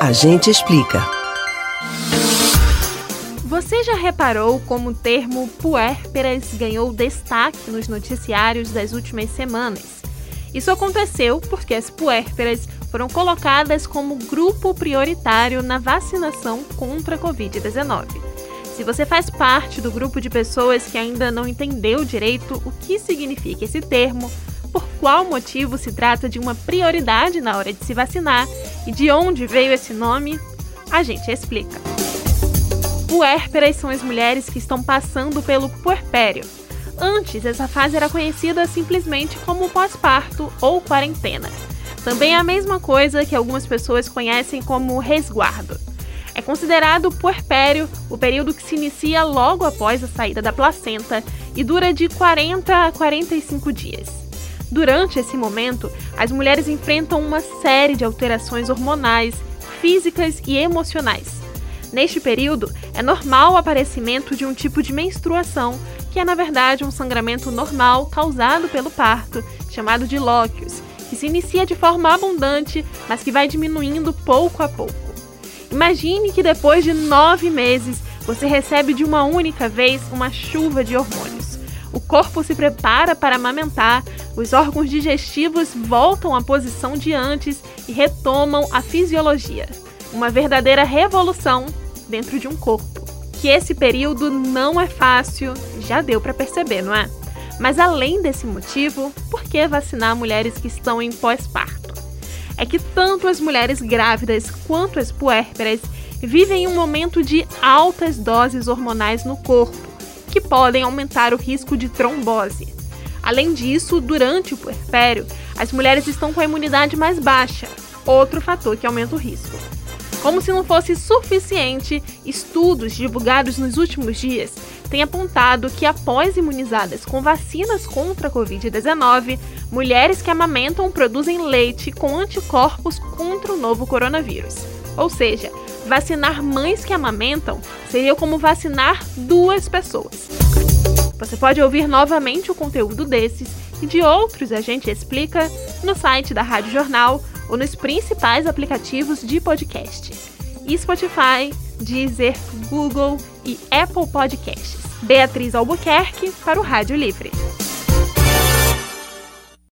A gente explica. Você já reparou como o termo puérperas ganhou destaque nos noticiários das últimas semanas? Isso aconteceu porque as puérperas foram colocadas como grupo prioritário na vacinação contra a Covid-19. Se você faz parte do grupo de pessoas que ainda não entendeu direito o que significa esse termo, qual motivo se trata de uma prioridade na hora de se vacinar e de onde veio esse nome, a gente explica. Puérperas são as mulheres que estão passando pelo puerpério. Antes, essa fase era conhecida simplesmente como pós-parto ou quarentena. Também é a mesma coisa que algumas pessoas conhecem como resguardo. É considerado puerpério o período que se inicia logo após a saída da placenta e dura de 40 a 45 dias. Durante esse momento, as mulheres enfrentam uma série de alterações hormonais, físicas e emocionais. Neste período, é normal o aparecimento de um tipo de menstruação, que é na verdade um sangramento normal causado pelo parto, chamado de lóquios, que se inicia de forma abundante, mas que vai diminuindo pouco a pouco. Imagine que depois de nove meses você recebe de uma única vez uma chuva de hormônios. O corpo se prepara para amamentar, os órgãos digestivos voltam à posição de antes e retomam a fisiologia. Uma verdadeira revolução dentro de um corpo. Que esse período não é fácil, já deu para perceber, não é? Mas além desse motivo, por que vacinar mulheres que estão em pós-parto? É que tanto as mulheres grávidas quanto as puérperas vivem um momento de altas doses hormonais no corpo, que podem aumentar o risco de trombose. Além disso, durante o puerpério, as mulheres estão com a imunidade mais baixa, outro fator que aumenta o risco. Como se não fosse suficiente, estudos divulgados nos últimos dias têm apontado que, após imunizadas com vacinas contra a Covid-19, mulheres que amamentam produzem leite com anticorpos contra o novo coronavírus. Ou seja, vacinar mães que amamentam seria como vacinar duas pessoas. Você pode ouvir novamente o conteúdo desses e de outros a gente explica no site da Rádio Jornal ou nos principais aplicativos de podcast. Spotify, Deezer, Google e Apple Podcasts. Beatriz Albuquerque para o Rádio Livre.